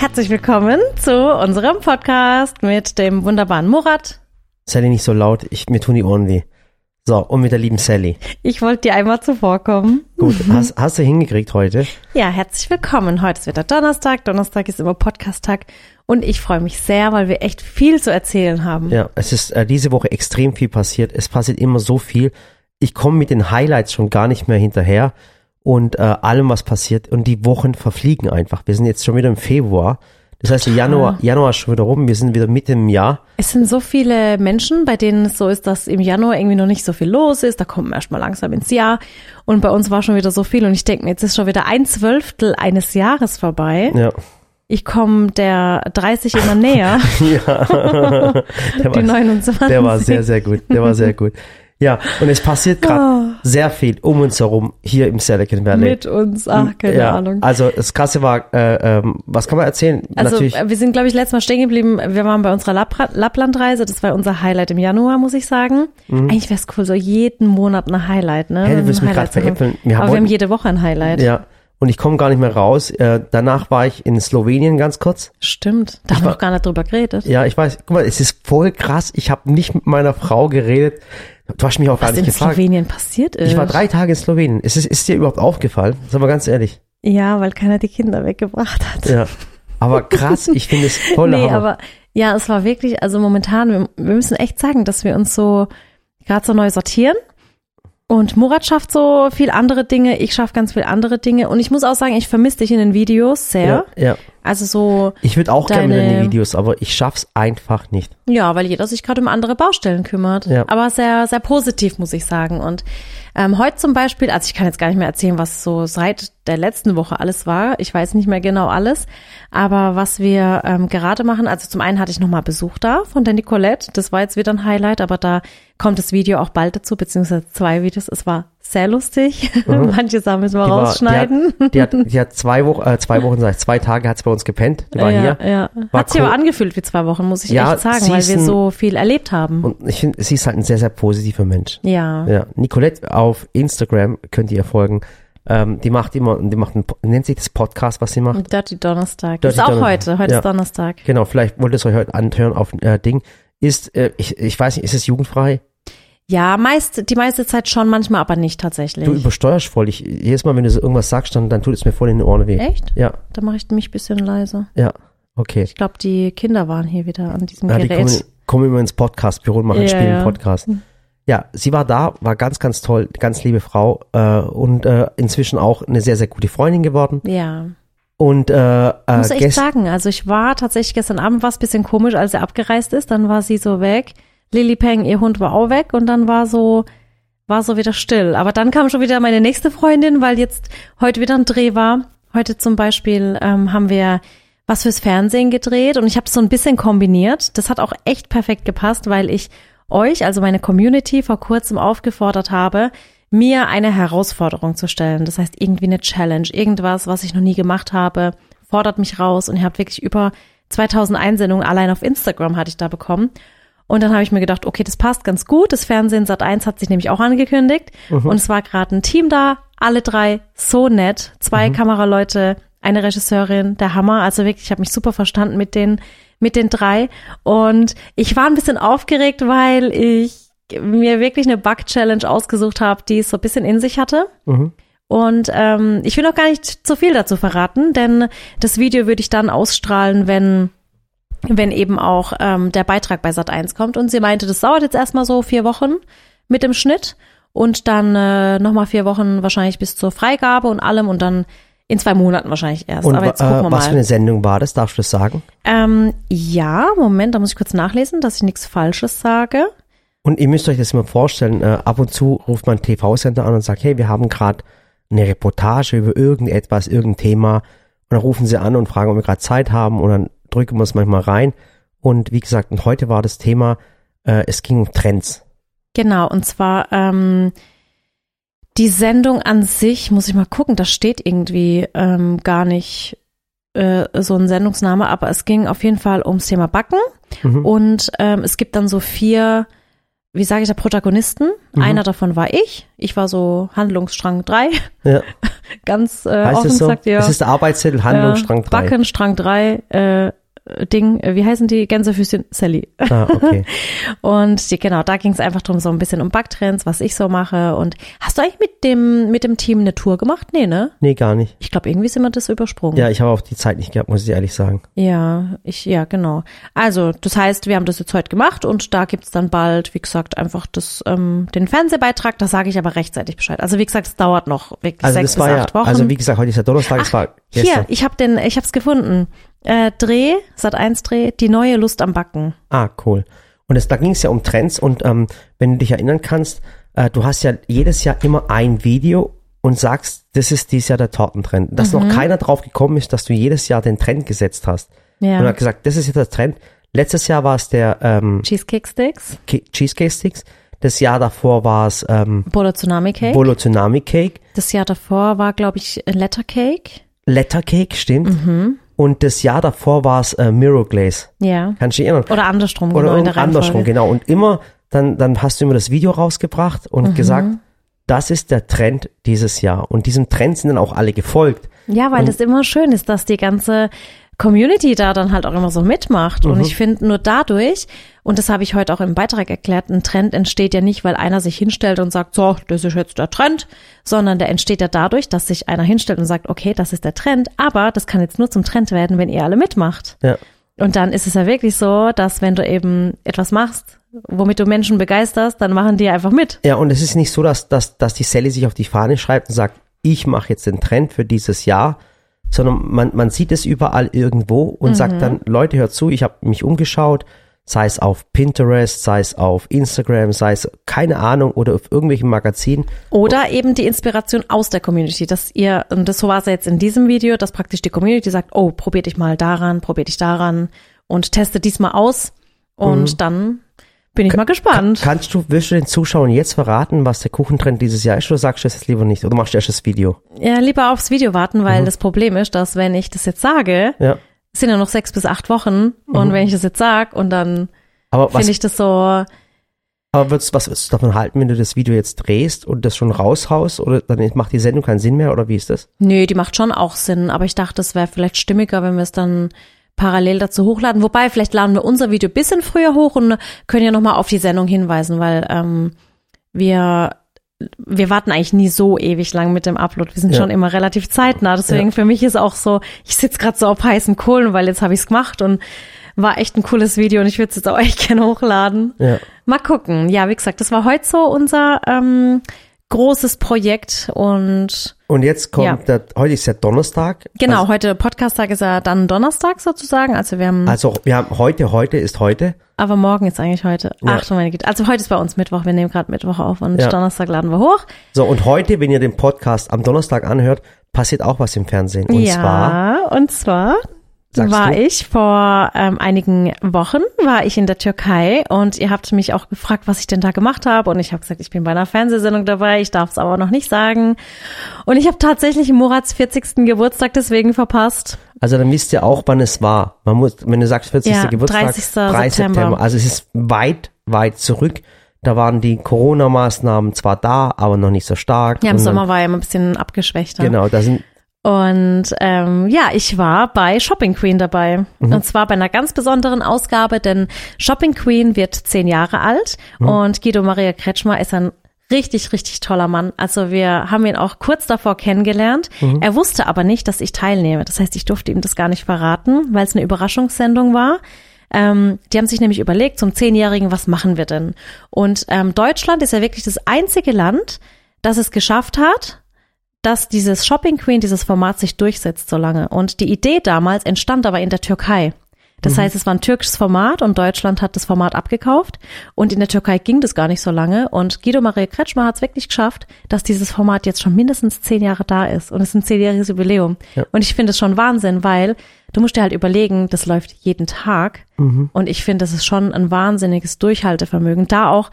Herzlich willkommen zu unserem Podcast mit dem wunderbaren Murat. Sally nicht so laut, ich, mir tun die Ohren weh. So, und mit der lieben Sally. Ich wollte dir einmal zuvorkommen. Gut, hast, hast du hingekriegt heute? Ja, herzlich willkommen. Heute ist wieder Donnerstag. Donnerstag ist immer Podcast-Tag. Und ich freue mich sehr, weil wir echt viel zu erzählen haben. Ja, es ist äh, diese Woche extrem viel passiert. Es passiert immer so viel. Ich komme mit den Highlights schon gar nicht mehr hinterher und äh, allem, was passiert. Und die Wochen verfliegen einfach. Wir sind jetzt schon wieder im Februar. Das heißt, Januar, Januar ist schon wieder rum. Wir sind wieder mitten im Jahr. Es sind so viele Menschen, bei denen es so ist, dass im Januar irgendwie noch nicht so viel los ist. Da kommen wir erstmal langsam ins Jahr. Und bei uns war schon wieder so viel. Und ich denke mir, jetzt ist schon wieder ein Zwölftel eines Jahres vorbei. Ja. Ich komme der 30 immer näher. ja. der, Die war, 29. der war sehr, sehr gut. Der war sehr gut. Ja, und es passiert gerade sehr viel um uns herum hier im Silicon Valley. Mit uns, ach, keine ja, Ahnung. Also das Krasse war, äh, ähm, was kann man erzählen? Also Natürlich, äh, wir sind, glaube ich, letztes Mal stehen geblieben. Wir waren bei unserer Lapplandreise. Das war unser Highlight im Januar, muss ich sagen. Eigentlich wäre es cool, so jeden Monat ein Highlight, ne? Mhm. Hey, du willst mich haben. veräppeln. Wir haben Aber wir haben jede Woche ein Highlight. ja. Und ich komme gar nicht mehr raus. Äh, danach war ich in Slowenien ganz kurz. Stimmt. Da haben wir noch gar nicht drüber geredet. Ja, ich weiß. Guck mal, es ist voll krass. Ich habe nicht mit meiner Frau geredet. Du hast mich auch gar Was nicht in gefragt. Slowenien passiert ist. Ich war drei Tage in Slowenien. Ist, es, ist dir überhaupt aufgefallen? Sag mal ganz ehrlich. Ja, weil keiner die Kinder weggebracht hat. Ja. Aber krass, ich finde es voll nee, Hammer. aber ja, es war wirklich, also momentan, wir, wir müssen echt sagen, dass wir uns so gerade so neu sortieren. Und Murat schafft so viel andere Dinge, ich schaffe ganz viel andere Dinge. Und ich muss auch sagen, ich vermisse dich in den Videos sehr. ja, ja. Also so, Ich würde auch gerne Deine- in die Videos, aber ich schaff's einfach nicht. ja, weil jeder sich gerade um andere Baustellen kümmert. Ja. Aber sehr, sehr positiv, muss ich sagen. Und ähm, heute zum Beispiel, also ich kann jetzt gar nicht mehr erzählen, was so seit der letzten Woche alles war. Ich weiß nicht mehr genau alles. Aber was wir ähm, gerade machen, also zum einen hatte ich nochmal Besuch da von der Nicolette. Das war jetzt wieder ein Highlight, aber da kommt das Video auch bald dazu, beziehungsweise zwei Videos. Es war sehr lustig. Manche Sachen müssen wir Die war- rausschneiden. Die hat, die hat, die hat zwei Wochen, äh, zwei Wochen, sag ich, zwei Tage hat sie bei uns gepennt. Die war ja, hier. ja. War Hat sich cool. aber angefühlt wie zwei Wochen, muss ich Ja, echt sagen, weil wir ein- so viel erlebt haben. Und ich finde, sie ist halt ein sehr, sehr positiver Mensch. ja. Ja, Nicolette auf Instagram könnt ihr folgen. Ähm, die macht immer, die macht ein, nennt sich das Podcast, was sie macht. Dirty Donnerstag. Dirty ist auch Donnerstag. heute. Heute Ja. ist Donnerstag. Genau, vielleicht wollt ihr es euch heute anhören auf äh, Ding. Ist, äh, ich, ich weiß nicht, ist es jugendfrei? Ja, meist, die meiste Zeit schon, manchmal aber nicht tatsächlich. Du übersteuerst voll. Ich, jedes Mal, wenn du so irgendwas sagst, dann, dann tut es mir voll in den Ohren weh. Echt? Ja, Da mache ich mich ein bisschen leiser. ja. Okay. Ich glaube, die Kinder waren hier wieder an diesem Ja, die Gerät. kommen, kommen immer ins Podcastbüro und machen Ja, Spielen ja. Podcast. Ja, sie war da, war ganz, ganz toll, ganz liebe Frau äh, und äh, inzwischen auch eine sehr, sehr gute Freundin geworden. ja. Und äh, äh, Muss echt gest- sagen, also ich war tatsächlich gestern Abend war es ein bisschen komisch, als er abgereist ist, dann war sie so weg. Lily Peng, ihr Hund war auch weg und dann war so, war so wieder still. Aber dann kam schon wieder meine nächste Freundin, weil jetzt heute wieder ein Dreh war. Heute zum Beispiel ähm, haben wir was fürs Fernsehen gedreht und ich habe so ein bisschen kombiniert. Das hat auch echt perfekt gepasst, weil ich euch, also meine Community, vor kurzem aufgefordert habe, mir eine Herausforderung zu stellen. Das heißt irgendwie eine Challenge, irgendwas, was ich noch nie gemacht habe, fordert mich raus und ihr habt wirklich über 2000 Einsendungen allein auf Instagram hatte ich da bekommen. Und dann habe ich mir gedacht, okay, das passt ganz gut. Das Fernsehen Sat 1 hat sich nämlich auch angekündigt. Und es war gerade ein Team da, alle drei so nett. Zwei Kameraleute, eine Regisseurin, der Hammer. Also wirklich, ich habe mich super verstanden mit den, mit den drei. Und ich war ein bisschen aufgeregt, weil ich mir wirklich eine Bug-Challenge ausgesucht habe, die es so ein bisschen in sich hatte. Und ähm, ich will noch gar nicht zu viel dazu verraten, denn das Video würde ich dann ausstrahlen, wenn wenn eben auch ähm, der Beitrag bei Sat 1 kommt. Und sie meinte, das dauert jetzt erstmal so vier Wochen mit dem Schnitt und dann äh, nochmal vier Wochen wahrscheinlich bis zur Freigabe und allem und dann in zwei Monaten wahrscheinlich erst. und Aber jetzt äh, gucken wir was für mal. eine Sendung war das? Darfst du das sagen? Ähm, ja, Moment, da muss ich kurz nachlesen, dass ich nichts Falsches sage. Und ihr müsst euch das mal vorstellen, äh, ab und zu ruft man TV-Sender an und sagt, hey, wir haben gerade eine Reportage über irgendetwas, irgendein Thema. Und dann rufen sie an und fragen, ob wir gerade Zeit haben und dann drücken wir es manchmal rein. Und wie gesagt, und heute war das Thema, äh, es ging um Trends. Genau, und zwar ähm, die Sendung an sich, muss ich mal gucken, da steht irgendwie ähm, gar nicht äh, so ein Sendungsname, aber es ging auf jeden Fall ums Thema Backen Mhm. und ähm, es gibt dann so vier wie sage ich da, Protagonisten. Mhm. Einer davon war ich. Ich war so Handlungsstrang 3. Ja. Ganz äh, Heißt offen es so? gesagt, ja. Das ist der Arbeitszettel Handlungsstrang 3. Backen, Strang 3, äh, Ding, äh, wie heißen die Gänsefüßchen? Sally. Ah, okay. Und die, genau, da ging es einfach drum so ein bisschen um Backtrends, was ich so mache. Und hast du eigentlich mit dem, mit dem Team eine Tour gemacht? Nee, ne? Nee, gar nicht. Ich glaube, irgendwie sind wir das übersprungen. Ja, ich habe auch die Zeit nicht gehabt, muss ich ehrlich sagen. Ja, ich, ja, genau. Also, das heißt, wir haben das jetzt heute gemacht und da gibt's dann bald, wie gesagt, einfach das, ähm, den Fernsehbeitrag, da sage ich aber rechtzeitig Bescheid. Also wie gesagt, es dauert noch wirklich Also sechs bis ja, acht Wochen. also wie gesagt, heute ist ja Donnerstag, es war Hier, gestern. ich habe den, ich hab's gefunden. Äh, Dreh, Sat 1 Dreh, die neue Lust am Backen. Ah, cool. Und es, da ging es ja um Trends und ähm, wenn du dich erinnern kannst, äh, du hast ja jedes Jahr immer ein Video und sagst, das ist dieses Jahr der Tortentrend. Dass Mhm. noch keiner drauf gekommen ist, dass du jedes Jahr den Trend gesetzt hast. Ja. Und hat gesagt, das ist jetzt der Trend. Letztes Jahr war es der ähm, Cheesecake Sticks, Ke- Cheesecake Sticks. Das Jahr davor war es ähm, Bolo Tsunami Cake. Bolo Tsunami Cake. das Jahr davor war, glaube ich, Letter Cake. Letter Cake, stimmt. Mhm. Und das Jahr davor war es äh, Mirror Glaze. Ja. Kannst du dich erinnern? Oder andersrum, Oder genau, andersrum, genau. Und immer, dann, dann hast du immer das Video rausgebracht und Mhm. gesagt, das ist der Trend dieses Jahr. Und diesem Trend sind dann auch alle gefolgt. Ja, weil es immer schön ist, dass die ganze Community da dann halt auch immer so mitmacht. Mhm. Und ich finde nur dadurch, und das habe ich heute auch im Beitrag erklärt, ein Trend entsteht ja nicht, weil einer sich hinstellt und sagt, so, das ist jetzt der Trend, sondern der entsteht ja dadurch, dass sich einer hinstellt und sagt, okay, das ist der Trend, aber das kann jetzt nur zum Trend werden, wenn ihr alle mitmacht. Ja. Und dann ist es ja wirklich so, dass wenn du eben etwas machst, womit du Menschen begeisterst, dann machen die einfach mit. Ja, und es ist nicht so, dass, dass, dass die Sally sich auf die Fahne schreibt und sagt, ich mache jetzt den Trend für dieses Jahr, sondern man, man sieht es überall irgendwo und Mhm. sagt dann, Leute, hört zu, ich habe mich umgeschaut, sei es auf Pinterest, sei es auf Instagram, sei es, keine Ahnung, oder auf irgendwelchen Magazinen. Oder eben die Inspiration aus der Community, dass ihr, und das so war es jetzt in diesem Video, dass praktisch die Community sagt, oh, probier dich mal daran, probier dich daran und teste diesmal aus und dann bin ich mal gespannt. Kannst du, willst du den Zuschauern jetzt verraten, was der Kuchentrend dieses Jahr ist, oder sagst du das jetzt lieber nicht, oder machst du erst das Video? Ja, lieber aufs Video warten, weil das Problem ist, dass wenn ich das jetzt sage, Ja. es sind ja noch sechs bis acht Wochen und wenn ich das jetzt sag und dann finde ich das so, aber würdest, was würdest du davon halten, wenn du das Video jetzt drehst und das schon raushaust, oder dann macht die Sendung keinen Sinn mehr, oder wie ist das? nö, die macht schon auch Sinn, aber ich dachte, es wäre vielleicht stimmiger, wenn wir es dann parallel dazu hochladen. Wobei, vielleicht laden wir unser Video bisschen früher hoch und können ja nochmal auf die Sendung hinweisen, weil ähm, wir wir warten eigentlich nie so ewig lang mit dem Upload. Wir sind Ja. schon immer relativ zeitnah. Deswegen für mich ist auch so, ich sitze gerade so auf heißen Kohlen, weil jetzt habe ich es gemacht und war echt ein cooles Video und ich würde es jetzt auch echt gerne hochladen. Ja. Mal gucken. Ja, wie gesagt, das war heute so unser ähm, großes Projekt und Und jetzt kommt Ja. der, heute ist ja Donnerstag. genau, Also, heute Podcast-Tag ist ja dann Donnerstag sozusagen. Also wir haben, also wir haben heute, heute ist heute. aber morgen ist eigentlich heute. Ja. Ach du meine Güte. Also heute ist bei uns Mittwoch. Wir nehmen gerade Mittwoch auf und Ja. Donnerstag laden wir hoch. So, und heute, wenn ihr den Podcast am Donnerstag anhört, passiert auch was im Fernsehen. Und ja, zwar, und zwar Sagst war du? ich vor ähm, einigen Wochen war ich in der Türkei und ihr habt mich auch gefragt, was ich denn da gemacht habe und ich habe gesagt, ich bin bei einer Fernsehsendung dabei, ich darf es aber noch nicht sagen und ich habe tatsächlich Murats 40. Geburtstag deswegen verpasst. also dann wisst ihr auch, wann es war. Man muss, wenn du sagst 40. Ja, Geburtstag, 30. September. Also es ist weit, weit zurück. Da waren die Corona-Maßnahmen zwar da, aber noch nicht so stark. Ja, im Sommer war ja immer ein bisschen abgeschwächter. Genau, da sind, Und ähm, ja, ich war bei Shopping Queen dabei. Und zwar bei einer ganz besonderen Ausgabe, denn Shopping Queen wird zehn Jahre alt und Guido Maria Kretschmer ist ein richtig, richtig toller Mann. Also wir haben ihn auch kurz davor kennengelernt. Er wusste aber nicht, dass ich teilnehme. Das heißt, ich durfte ihm das gar nicht verraten, weil es eine Überraschungssendung war. Ähm, die haben sich nämlich überlegt, zum Zehnjährigen, was machen wir denn? Und ähm, Deutschland ist ja wirklich das einzige Land, das es geschafft hat, dass dieses Shopping Queen, dieses Format sich durchsetzt so lange. Und die Idee damals entstand aber in der Türkei. Das heißt, es war ein türkisches Format und Deutschland hat das Format abgekauft. Und in der Türkei ging das gar nicht so lange. Und Guido Maria Kretschmer hat es wirklich geschafft, dass dieses Format jetzt schon mindestens zehn Jahre da ist. Und es ist ein zehnjähriges Jubiläum. Ja. Und ich finde es schon Wahnsinn, weil du musst dir halt überlegen, das läuft jeden Tag. Und ich finde, das ist schon ein wahnsinniges Durchhaltevermögen. Da auch,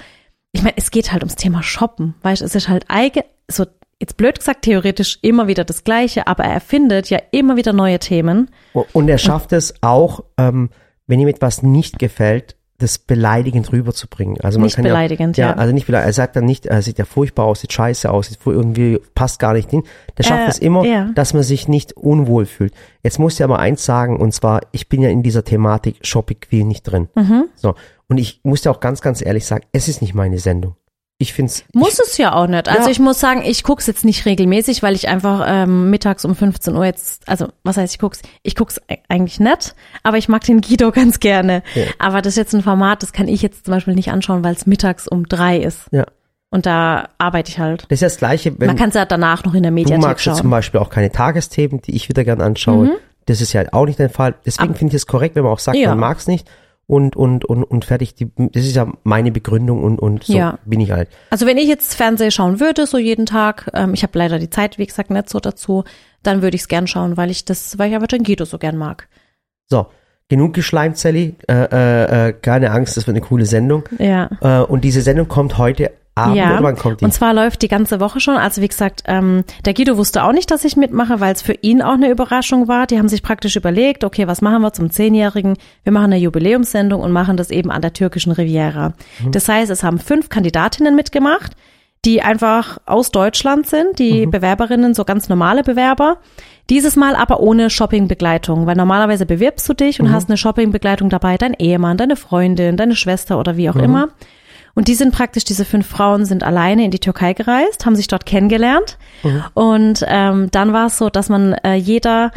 ich meine, es geht halt ums Thema Shoppen. Weißt es ist halt eigen, so jetzt blöd gesagt, theoretisch immer wieder das Gleiche, aber er erfindet ja immer wieder neue Themen. und er schafft es auch, ähm, wenn ihm etwas nicht gefällt, das beleidigend rüberzubringen. Also man Nicht kann beleidigend, ja. ja. also nicht beleidigend. Er sagt dann nicht, er sieht ja furchtbar aus, sieht scheiße aus, sieht irgendwie passt gar nicht hin. Der schafft Äh, es immer, ja. dass man sich nicht unwohl fühlt. Jetzt muss ich aber eins sagen, und zwar, ich bin ja in dieser Thematik Shopping Queen nicht drin. Mhm. So. Und ich muss dir auch ganz, ganz ehrlich sagen, es ist nicht meine Sendung. Ich find's. Muss es ja auch nicht. Also Ja. ich muss sagen, ich guck's jetzt nicht regelmäßig, weil ich einfach ähm, mittags um 15 Uhr jetzt, also was heißt ich guck's? Ich guck's e- eigentlich nicht, aber ich mag den Guido ganz gerne. Ja. Aber das ist jetzt ein Format, das kann ich jetzt zum Beispiel nicht anschauen, weil es mittags um drei ist. Ja. Und da arbeite ich halt. Das ist ja das Gleiche, wenn Man kann es ja danach noch in der du Mediathek magst ja zum schauen. Mhm. Beispiel auch keine Tagesthemen, die ich wieder gern anschaue. Das ist ja auch nicht dein Fall. Deswegen finde ich es korrekt, wenn man auch sagt, Ja. man mag's nicht. Und, und, und, und fertig. Die, das ist ja meine Begründung und, und so Ja. bin ich halt. Also wenn ich jetzt Fernsehen schauen würde, so jeden Tag, ähm, ich habe leider die Zeit, wie gesagt, nicht so dazu, dann würde ich es gern schauen, weil ich das, weil ich aber den Guido so gern mag. So, genug geschleimt, Sally. Äh, äh, äh, keine Angst, das wird eine coole Sendung. Ja. Äh, und diese Sendung kommt heute Abend Ja, oder kommt die? und zwar läuft die ganze Woche schon. Also wie gesagt, ähm, der Guido wusste auch nicht, dass ich mitmache, weil es für ihn auch eine Überraschung war. Die haben sich praktisch überlegt, okay, was machen wir zum Zehnjährigen? Wir machen eine Jubiläumssendung und machen das eben an der türkischen Riviera. Mhm. Das heißt, es haben fünf Kandidatinnen mitgemacht, die einfach aus Deutschland sind, die Mhm. Bewerberinnen, so ganz normale Bewerber. Dieses Mal aber ohne Shoppingbegleitung, weil normalerweise bewirbst du dich und hast eine Shoppingbegleitung dabei, dein Ehemann, deine Freundin, deine Schwester oder wie auch immer. Und die sind praktisch, diese fünf Frauen sind alleine in die Türkei gereist, haben sich dort kennengelernt. Und ähm, dann war es so, dass man äh, jeder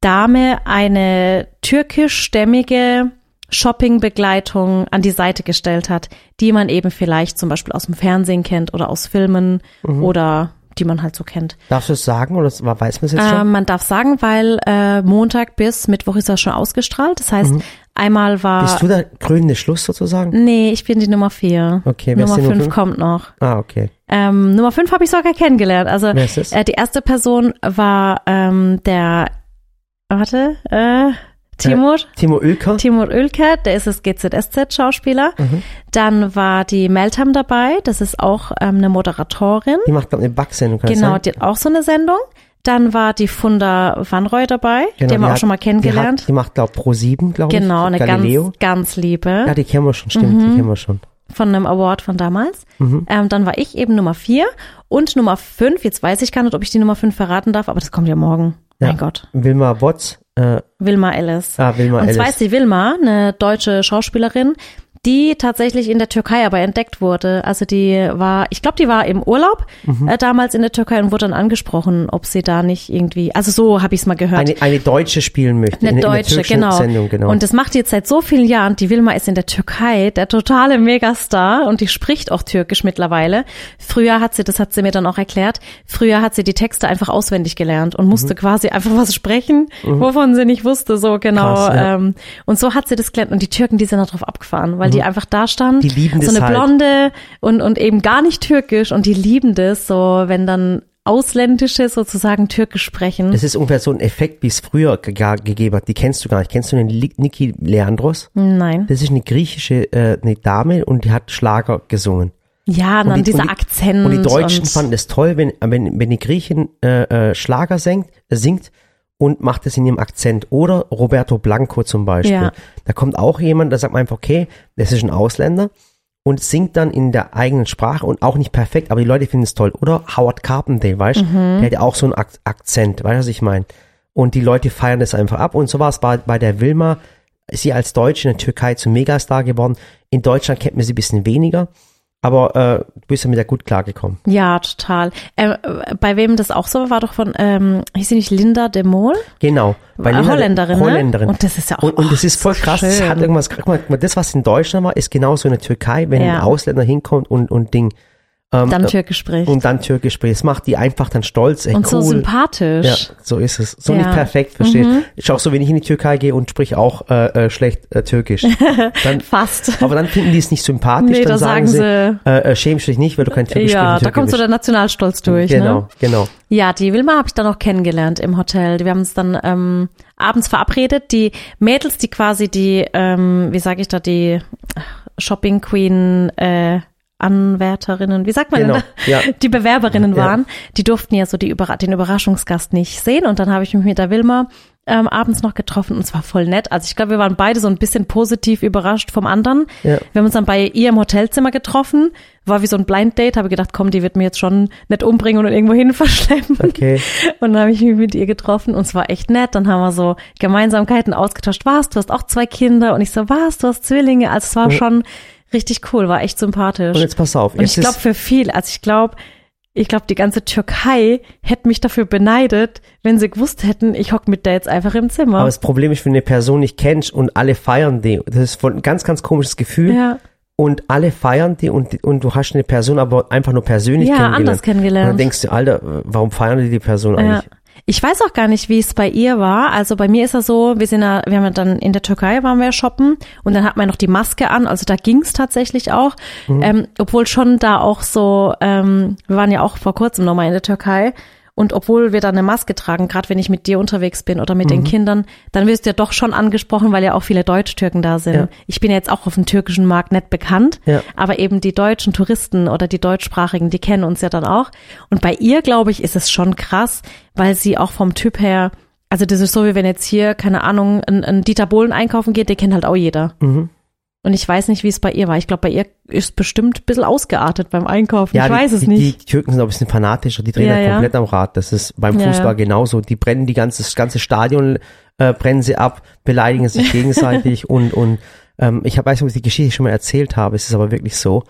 Dame eine türkischstämmige Shoppingbegleitung an die Seite gestellt hat, die man eben vielleicht zum Beispiel aus dem Fernsehen kennt oder aus Filmen oder die man halt so kennt. Darfst du es sagen oder weiß man es jetzt schon? Ähm, man darf sagen, weil äh, Montag bis Mittwoch ist das schon ausgestrahlt. Das heißt, einmal war. Bist du der krönende Schluss sozusagen? Nee, ich bin die Nummer vier. Okay, Nummer fünf fünf? kommt noch. Ah, okay. Ähm, Nummer fünf habe ich sogar kennengelernt. Also äh, die erste Person war ähm, der, warte, äh, Timur. Timo Oelker? Timur Ülker, der ist das GZSZ-Schauspieler. Mhm. Dann war die Meltam dabei, das ist auch ähm, eine Moderatorin. Die macht glaube eine Backsendung, kann Genau, die hat auch so eine Sendung. Dann war die Funda Vanroy dabei, Genau, die haben wir auch hat- schon mal Die, hat, kennengelernt. die macht glaube Pro 7, glaube ich. Genau, eine Galileo. ganz, ganz liebe Ja, die kennen wir schon, stimmt, Mhm. die kennen wir schon. von einem Award von damals. Mhm. Ähm, dann war ich eben Nummer vier und Nummer fünf. Jetzt weiß ich gar nicht, ob ich die Nummer fünf verraten darf, aber das kommt ja morgen. Ja. Mein Gott. Wilma Botz, äh, Wilma Ellis. ah, Wilma Und zwar Ellis. ist die Wilma, eine deutsche Schauspielerin, die tatsächlich in der Türkei aber entdeckt wurde. Also die war, ich glaube, die war im Urlaub Mhm. äh, damals in der Türkei und wurde dann angesprochen, ob sie da nicht irgendwie, also so habe ich es mal gehört. Eine, eine Deutsche spielen möchte. Eine in, in der Deutsche, türkischen genau. Sendung, genau. Und das macht die jetzt seit so vielen Jahren. Die Wilma ist in der Türkei der totale Megastar und die spricht auch Türkisch mittlerweile. Früher hat sie, das hat sie mir dann auch erklärt, früher hat sie die Texte einfach auswendig gelernt und Mhm. musste quasi einfach was sprechen, wovon sie nicht wusste, so genau. Krass, ja. ähm, und so hat sie das gelernt und die Türken, die sind da drauf abgefahren, weil die einfach da stand, Mhm. Die lieben so das eine halt. Blonde und, und eben gar nicht türkisch und die lieben das, so wenn dann Ausländische sozusagen türkisch sprechen. das ist ungefähr so ein Effekt, wie es früher ge gegeben hat. Die kennst du gar nicht. Kennst du den Niki Leandros? Nein. Das ist eine griechische äh, eine Dame und die hat Schlager gesungen. Ja, dann die- dieser und die- Akzent. Und die Deutschen und, fanden es toll, wenn, wenn, wenn die Griechin äh, äh, Schlager singt, äh, singt und macht es in ihrem Akzent. Oder Roberto Blanco zum Beispiel. Ja. Da kommt auch jemand, da sagt man einfach, okay, das ist ein Ausländer und singt dann in der eigenen Sprache und auch nicht perfekt, aber die Leute finden es toll. Oder Howard Carpendale, weißt du, Mhm. der hat ja auch so einen Ak Akzent, weißt du, was ich meine? Und die Leute feiern das einfach ab. Und so war es bei, bei der Wilma, ist sie als Deutsche in der Türkei zum Megastar geworden. In Deutschland kennt man sie ein bisschen weniger. Aber äh, du bist ja mit der gut klargekommen. Ja, total. Äh, bei wem das auch so war, doch von, ähm, hieß sie nicht Linda de Mol? Genau. Bei Äh, Linda- Holländerin, ne? Holländerin. Und das ist ja auch- Und, und das ist voll so krass. Das hat irgendwas, guck mal, das, was in Deutschland war, ist genauso in der Türkei, wenn Ja. ein Ausländer hinkommt und, und Ding. Ähm, Dann äh, Türkisch spricht. Und dann Türkisch spricht. Das macht die einfach dann stolz. Ey, Und so cool. sympathisch. Ja, so ist es. So Ja. Mhm. nicht perfekt, versteht. Ist auch so, wenn ich in die Türkei gehe und sprich auch äh, äh, schlecht äh, Türkisch. Dann, Fast. aber dann finden die es nicht sympathisch. Nee, dann da sagen sagen sie, äh, äh, schämst dich nicht, weil du kein Türkisch Ja, da kommt so der Nationalstolz durch. Genau, Ne? genau. Ja, die Wilma habe ich dann auch kennengelernt im Hotel. Wir haben uns dann ähm, abends verabredet. Die Mädels, die quasi die, ähm, wie sage ich da, die Shopping Queen äh, Anwärterinnen, wie sagt man Genau, denn? ja. Die Bewerberinnen Ja. waren, die durften ja so die Überra den Überraschungsgast nicht sehen. Und dann habe ich mich mit der Wilma ähm, abends noch getroffen und es war voll nett. Also ich glaube, wir waren beide so ein bisschen positiv überrascht vom anderen. Ja. Wir haben uns dann bei ihr im Hotelzimmer getroffen. War wie so ein Blind Date, habe gedacht, komm, die wird mir jetzt schon nicht umbringen und irgendwo hin verschleppen. Okay. Und dann habe ich mich mit ihr getroffen und es war echt nett. Dann haben wir so Gemeinsamkeiten ausgetauscht. Was, du hast auch zwei Kinder? Und ich so, was, du hast Zwillinge? Also es war Ja. schon richtig cool, war echt sympathisch. Und jetzt pass auf. Und ich glaube für viel, also ich glaube, ich glaube, die ganze Türkei hätte mich dafür beneidet, wenn sie gewusst hätten, ich hock mit der jetzt einfach im Zimmer. aber das Problem ist, wenn du eine Person nicht kennst und alle feiern die, das ist voll ein ganz, ganz komisches Gefühl. ja, Und alle feiern die und, und du hast eine Person aber einfach nur persönlich ja kennengelernt. anders Und dann kennengelernt. denkst du, Alter, warum feiern die die Person Ja. Ich weiß auch gar nicht, wie es bei ihr war. Also bei mir ist es so, wir sind ja, wir haben ja dann in der Türkei waren wir ja shoppen und dann hat man noch die Maske an. Also da ging's tatsächlich auch. Mhm. Ähm, obwohl schon da auch so, ähm, wir waren ja auch vor kurzem nochmal in der Türkei. Und obwohl wir da eine Maske tragen, gerade wenn ich mit dir unterwegs bin oder mit Mhm. den Kindern, dann wirst du ja doch schon angesprochen, weil ja auch viele Deutsch-Türken da sind. Ja. Ich bin ja jetzt auch auf dem türkischen Markt nicht bekannt, Ja. aber eben die deutschen Touristen oder die deutschsprachigen, die kennen uns ja dann auch. Und bei ihr, glaube ich, ist es schon krass, weil sie auch vom Typ her, also das ist so, wie wenn jetzt hier, keine Ahnung, ein, ein Dieter Bohlen einkaufen geht, den kennt halt auch jeder. Mhm. Und ich weiß nicht, wie es bei ihr war. Ich glaube, bei ihr ist bestimmt ein bisschen ausgeartet beim Einkaufen. ich die, weiß es die, nicht. Die Türken sind auch ein bisschen fanatischer, die drehen Ja, halt ja. komplett am Rad. Das ist beim Ja, Fußball ja. genauso. Die brennen die ganze, das ganze Stadion, äh, brennen sie ab, beleidigen sich gegenseitig und, und ähm, ich hab, weiß nicht, ob ich die Geschichte schon mal erzählt habe, es ist aber wirklich so.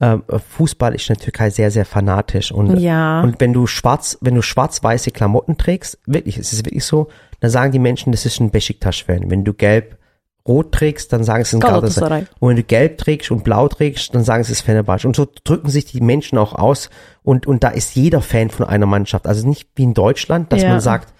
Ähm, Fußball ist in der Türkei sehr, sehr fanatisch und Ja. und wenn du schwarz, wenn du schwarz-weiße Klamotten trägst, wirklich, es ist wirklich so, dann sagen die Menschen, das ist ein Besiktas-Fan. Wenn du gelb rot trägst, dann sagen sie ein Galatasaray. Und wenn du gelb trägst und blau trägst, dann sagen sie es ist Fenerbahce. Und so drücken sich die Menschen auch aus. Und, und da ist jeder Fan von einer Mannschaft. Also nicht wie in Deutschland, dass Ja. man sagt,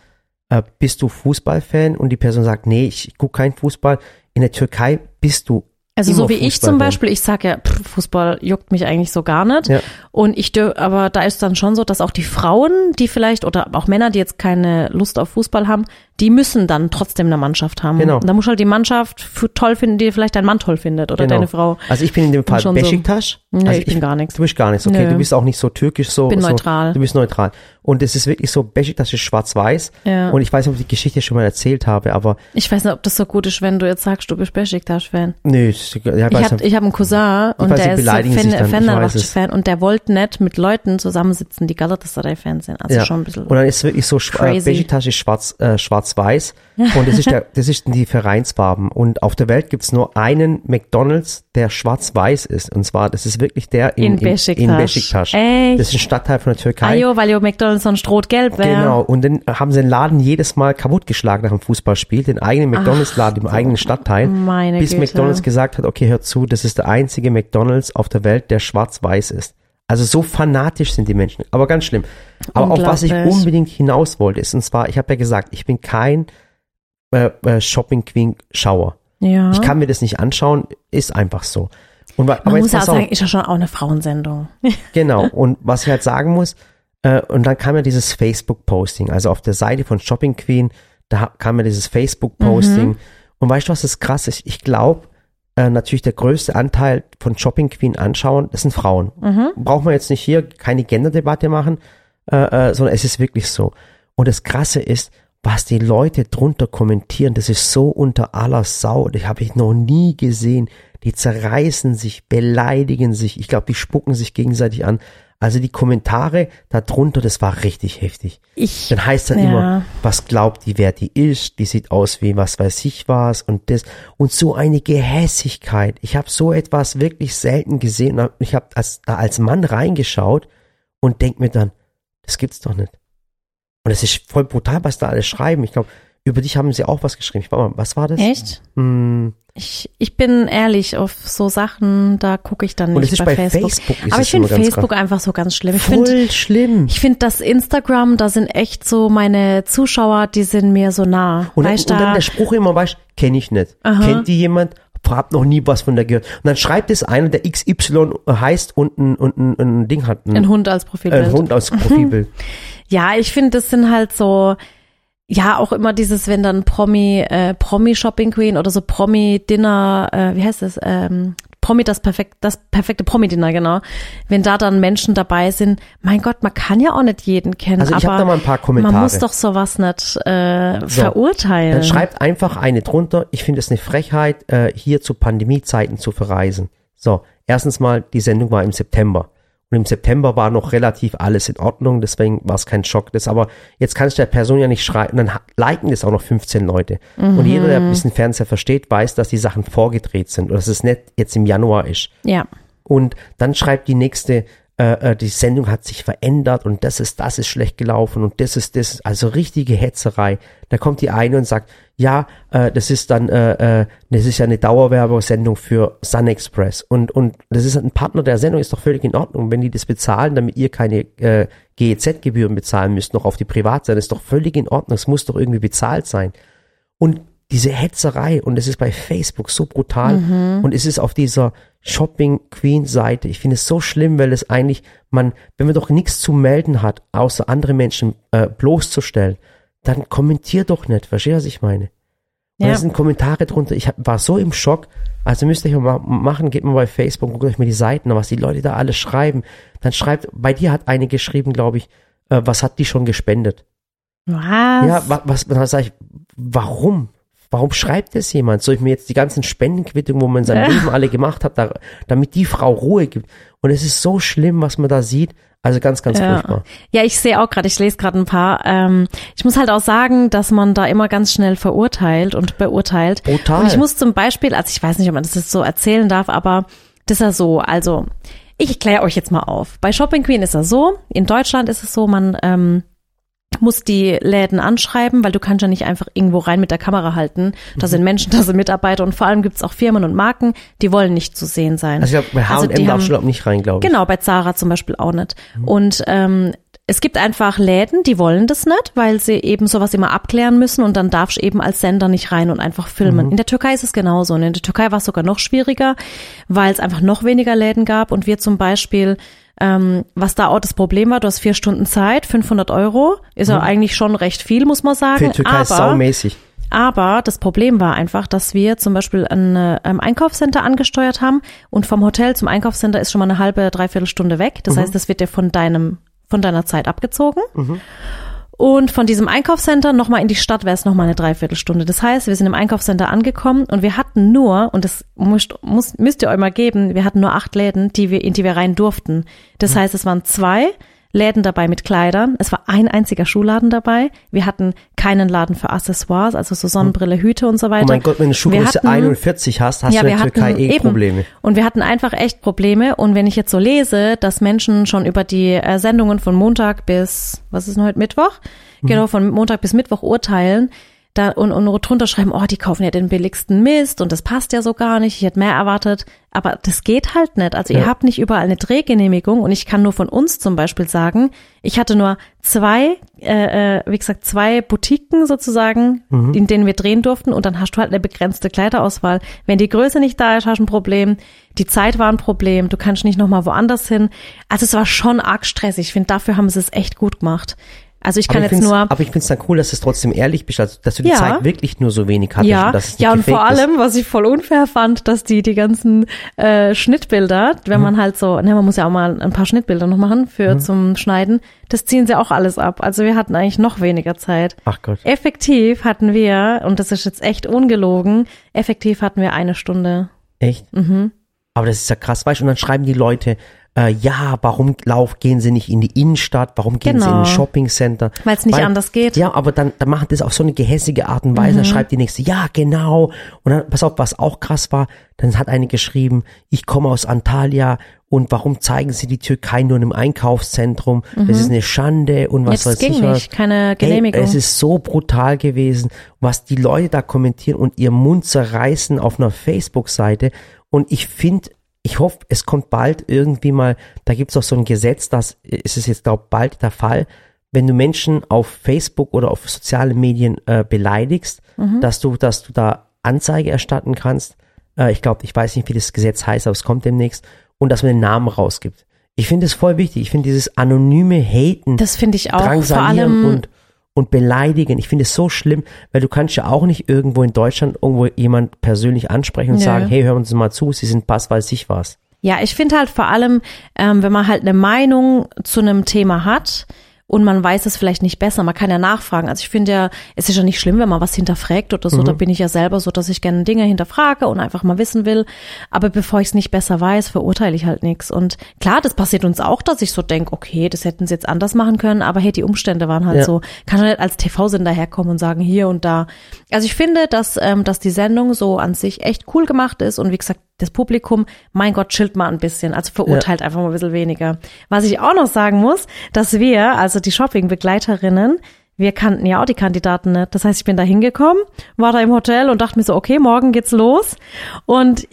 äh, bist du Fußballfan? Und die Person sagt, nee, ich gucke keinen Fußball. In der Türkei bist du Also so wie ich zum. Beispiel, ich sag ja, pff, Fußball juckt mich eigentlich so gar nicht. Ja. Und ich aber da ist dann schon so, dass auch die Frauen, die vielleicht oder auch Männer, die jetzt keine Lust auf Fußball haben, die müssen dann trotzdem eine Mannschaft haben. Genau. Und da muss halt die Mannschaft für toll finden, die vielleicht dein Mann toll findet oder Genau. deine Frau. Also ich bin in dem Fall Schon so. Besiktas. Nee, also ich bin gar nichts. Du bist gar nichts, okay. Nö. Du bist auch nicht so türkisch, so. Bin so, neutral. Du bist neutral. Und es ist wirklich so, Besiktas ist schwarz-weiß. Ja. Und ich weiß nicht, ob ich die Geschichte schon mal erzählt habe, aber Ich weiß nicht, ob das so gut ist, wenn du jetzt sagst, du bist Besiktas-Fan. nö, Ich weiß habe nicht. ich hab einen Cousin und weiß, der ist so ich. Fenerbahce-Fan und der wollte nicht mit Leuten zusammensitzen, die Galatasaray-Fans sind. Also ja. schon ein bisschen. Und dann ist wirklich so. Besiktas ist schwarz, äh, schwarz-weiß. und das ist der, das ist die Vereinsfarben. Und auf der Welt gibt's nur einen McDonalds, der schwarz-weiß ist. Und zwar, das ist wirklich der in, In Besiktas. in Besiktas. Echt? Das ist ein Stadtteil von der Türkei. Ajo, weil ja McDonalds sonst rot-gelb wäre. Genau, und dann haben sie den Laden jedes Mal kaputtgeschlagen nach dem Fußballspiel, den eigenen McDonalds-Laden im eigenen Stadtteil, meine bis Güte. McDonalds gesagt hat, okay, hör zu, das ist der einzige McDonalds auf der Welt, der schwarz-weiß ist. Also so fanatisch sind die Menschen, aber ganz schlimm. Aber auf was ich unbedingt hinaus wollte, ist, und zwar, ich habe ja gesagt, ich bin kein äh, äh, Shopping Queen Schauer. Ja. Ich kann mir das nicht anschauen, ist einfach so. Und, Man aber muss ja auch sagen, ist ja schon auch eine Frauensendung. Genau. Und was ich halt sagen muss, äh, und dann kam ja dieses Facebook-Posting, also auf der Seite von Shopping Queen, da kam ja dieses Facebook-Posting. Mhm. Und weißt du, was das krass ist? Ich glaube, äh, natürlich der größte Anteil von Shopping Queen anschauen, das sind Frauen. Mhm. Braucht man jetzt nicht hier keine Genderdebatte machen, äh, äh, sondern es ist wirklich so. Und das Krasse ist, was die Leute drunter kommentieren, das ist so unter aller Sau. Das habe ich noch nie gesehen. Die zerreißen sich, beleidigen sich. Ich glaube, die spucken sich gegenseitig an. Also die Kommentare darunter, das war richtig heftig. Ich, Dann heißt dann Ja. immer, was glaubt die, wer die ist? Die sieht aus wie was weiß ich was und das. Und so eine Gehässigkeit. Ich habe so etwas wirklich selten gesehen. Ich habe als, da als Mann reingeschaut und denk mir dann, das gibt's doch nicht. Und es ist voll brutal, was da alles schreiben. Ich glaube, über dich haben sie auch was geschrieben. Ich warte mal, was war das? echt? Hm, Ich, ich bin ehrlich, auf so Sachen, da gucke ich dann nicht bei, bei Facebook. Facebook. Aber ich finde Facebook einfach so ganz schlimm. Ich voll finde, schlimm. ich finde, das Instagram, da sind echt so meine Zuschauer, die sind mir so nah. Und, dann, weißt und dann da, der Spruch immer, weißt kenne ich nicht. Aha. Kennt die jemand? Hab noch nie was von der gehört. Und dann schreibt es einer, der XY heißt und ein, und ein, ein Ding hat. ein Hund als Profilbild. Ein Hund als Profilbild. Ja, ich finde, das sind halt so, ja, auch immer dieses, wenn dann Promi, äh, Promi Shopping Queen oder so Promi Dinner, äh, wie heißt das, ähm, Promi, das perfekt, das perfekte Promi-Dinner, genau. Wenn da dann Menschen dabei sind, mein Gott, man kann ja auch nicht jeden kennen, Also ich habe da mal ein paar Kommentare. man muss doch sowas nicht äh, So, verurteilen. Dann schreibt einfach eine drunter, ich finde es eine Frechheit, äh, hier zu Pandemiezeiten zu verreisen. So, erstens mal, die Sendung war im September. Und im September war noch relativ alles in Ordnung, deswegen war es kein Schock. Das aber jetzt kannst du der Person ja nicht schreiben, dann liken das auch noch 15 Leute. Und jeder, der ein bisschen Fernseher versteht, weiß, dass die Sachen vorgedreht sind und dass es nicht jetzt im Januar ist. ja. Und dann schreibt die nächste, äh, äh, die Sendung hat sich verändert und das ist, das ist schlecht gelaufen und das ist das, also richtige Hetzerei. Da kommt die eine und sagt, ja, äh, das ist dann, äh, äh, das ist ja eine Dauerwerbesendung für Sun Express und und das ist ein Partner der Sendung, ist doch völlig in Ordnung, wenn die das bezahlen, damit ihr keine äh, GEZ-Gebühren bezahlen müsst, noch auf die Privatseite, ist doch völlig in Ordnung, es muss doch irgendwie bezahlt sein. Und diese Hetzerei, und es ist bei Facebook so brutal, und es ist auf dieser Shopping Queen Seite, ich finde es so schlimm, weil es eigentlich, man, wenn man doch nichts zu melden hat, außer andere Menschen äh, bloßzustellen, dann kommentier doch nicht, verstehst du, was ich meine? Und Ja. da sind Kommentare drunter, ich hab, war so im Schock, also müsst ihr mal machen, geht mal bei Facebook, guckt euch mal die Seiten an, was die Leute da alles schreiben. Dann schreibt, bei dir hat eine geschrieben, glaube ich, äh, was hat die schon gespendet? Was? Ja, wa- was, was sag ich, warum? Warum schreibt das jemand? Soll ich mir jetzt die ganzen Spendenquittungen, wo man in seinem Ja. Leben alle gemacht hat, da, damit die Frau Ruhe gibt? Und es ist so schlimm, was man da sieht. Also ganz, ganz Ja. furchtbar. Ja, ich sehe auch gerade, ich lese gerade ein paar. Ähm, ich muss halt auch sagen, dass man da immer ganz schnell verurteilt und beurteilt. Brutal. Und ich muss zum Beispiel, also ich weiß nicht, ob man das jetzt so erzählen darf, aber das ist ja so, also ich kläre euch jetzt mal auf. Bei Shopping Queen ist es so, in Deutschland ist es so, man ähm, muss die Läden anschreiben, weil du kannst ja nicht einfach irgendwo rein mit der Kamera halten. Da Mhm. sind Menschen, da sind Mitarbeiter und vor allem gibt's auch Firmen und Marken, die wollen nicht zu sehen sein. Also ich glaube, bei Also H&M haben- darfst du nicht rein, glaube ich. Genau, bei Zara zum Beispiel auch nicht. Mhm. Und ähm, es gibt einfach Läden, die wollen das nicht, weil sie eben sowas immer abklären müssen und dann darfst du eben als Sender nicht rein und einfach filmen. Mhm. In der Türkei ist es genauso. Und in der Türkei war es sogar noch schwieriger, weil es einfach noch weniger Läden gab und wir zum Beispiel ähm, was da auch das Problem war, du hast vier Stunden Zeit, 500 Euro, ist ja eigentlich schon recht viel, muss man Mhm. Für sagen. die Türkei ist aber, saumäßig. aber das Problem war einfach, dass wir zum Beispiel ein ähm, Einkaufscenter angesteuert haben und vom Hotel zum Einkaufscenter ist schon mal eine halbe, dreiviertel Stunde weg. Das heißt, das wird dir von deinem, von deiner Zeit abgezogen. Und von diesem Einkaufscenter nochmal in die Stadt wäre es nochmal eine Dreiviertelstunde. Das heißt, wir sind im Einkaufscenter angekommen und wir hatten nur, und das müsst, müsst ihr euch mal geben, wir hatten nur acht Läden, die wir, in die wir rein durften. Das heißt, es waren zwei Läden dabei mit Kleidern. Es war ein einziger Schuhladen dabei. Wir hatten keinen Laden für Accessoires, also so Sonnenbrille, Hüte und so weiter. Oh mein Gott, wenn du Schuhgröße hatten- 41 hast, hast du in der Türkei eh eben. Probleme. Und wir hatten einfach echt Probleme. Und wenn ich jetzt so lese, dass Menschen schon über die äh, Sendungen von Montag bis, was ist denn heute, Mittwoch? Mhm. Genau, von Montag bis Mittwoch urteilen, da und, und drunter schreiben, oh, die kaufen ja den billigsten Mist und das passt ja so gar nicht, ich hätte mehr erwartet. Aber das geht halt nicht. Also ihr Ja. habt nicht überall eine Drehgenehmigung und ich kann nur von uns zum Beispiel sagen, ich hatte nur zwei, äh, äh, wie gesagt, zwei Boutiquen sozusagen, Mhm. in denen wir drehen durften und dann hast du halt eine begrenzte Kleiderauswahl. Wenn die Größe nicht da ist, hast du ein Problem. Die Zeit war ein Problem. Du kannst nicht nochmal woanders hin. Also es war schon arg stressig. Ich finde, dafür haben sie es echt gut gemacht. Also ich kann ich jetzt nur aber ich finde es dann cool, dass du es trotzdem ehrlich bist, also, dass du die Ja. Zeit wirklich nur so wenig hattest ja, und dass es ja und vor ist. allem, was ich voll unfair fand, dass die die ganzen äh, Schnittbilder, wenn Mhm. man halt so, ne, man muss ja auch mal ein paar Schnittbilder noch machen für zum Schneiden, das ziehen sie auch alles ab. Also wir hatten eigentlich noch weniger Zeit. Ach Gott. Effektiv hatten wir, und das ist jetzt echt ungelogen, effektiv hatten wir eine Stunde. Echt? Mhm. Aber das ist ja krass, weißt du, und dann schreiben die Leute, äh, ja, warum lauf, gehen sie nicht in die Innenstadt, warum gehen sie in Genau. ein Shoppingcenter? Weil es nicht anders geht. Ja, aber dann, dann machen das auf so eine gehässige Art und Weise, Mhm. dann schreibt die nächste, ja, genau. Und dann, pass auf, was auch krass war, dann hat eine geschrieben, ich komme aus Antalya und warum zeigen sie die Türkei nur in einem Einkaufszentrum? Das ist eine Schande und was Mhm. Jetzt weiß ging ich was. nicht, keine Genehmigung. Ey, es ist so brutal gewesen, was die Leute da kommentieren und ihr Mund zerreißen auf einer Facebook-Seite. Und ich finde, ich hoffe, es kommt bald irgendwie mal, da gibt es auch so ein Gesetz, das ist es jetzt, glaube bald der Fall, wenn du Menschen auf Facebook oder auf sozialen Medien äh, beleidigst, Mhm. dass du, dass du da Anzeige erstatten kannst. Äh, ich glaube, ich weiß nicht, wie das Gesetz heißt, aber es kommt demnächst. Und dass man den Namen rausgibt. Ich finde es voll wichtig. Ich finde dieses anonyme Haten Das finde ich auch. Vor allem, und und beleidigen. Ich finde es so schlimm, weil du kannst ja auch nicht irgendwo in Deutschland irgendwo jemand persönlich ansprechen und Ja. sagen, hey, hören uns mal zu, sie sind was weiß ich was. Ja, ich finde halt vor allem, ähm, wenn man halt eine Meinung zu einem Thema hat und man weiß es vielleicht nicht besser, man kann ja nachfragen. Also ich finde ja, es ist ja nicht schlimm, wenn man was hinterfragt oder so. Mhm. Da bin ich ja selber so, dass ich gerne Dinge hinterfrage und einfach mal wissen will. Aber bevor ich es nicht besser weiß, verurteile ich halt nichts. Und klar, das passiert uns auch, dass ich so denke, okay, das hätten sie jetzt anders machen können, aber hey, die Umstände waren halt Ja. so. Kann doch nicht als TV-Sender herkommen und sagen, hier und da. Also ich finde, dass, ähm, dass die Sendung so an sich echt cool gemacht ist und wie gesagt, das Publikum, mein Gott, chillt mal ein bisschen, also verurteilt einfach mal ein bisschen weniger. Was ich auch noch sagen muss, dass wir, also die Shopping-Begleiterinnen, wir kannten ja auch die Kandidaten nicht. Das heißt, ich bin da hingekommen, war da im Hotel und dachte mir so, okay, morgen geht's los. Und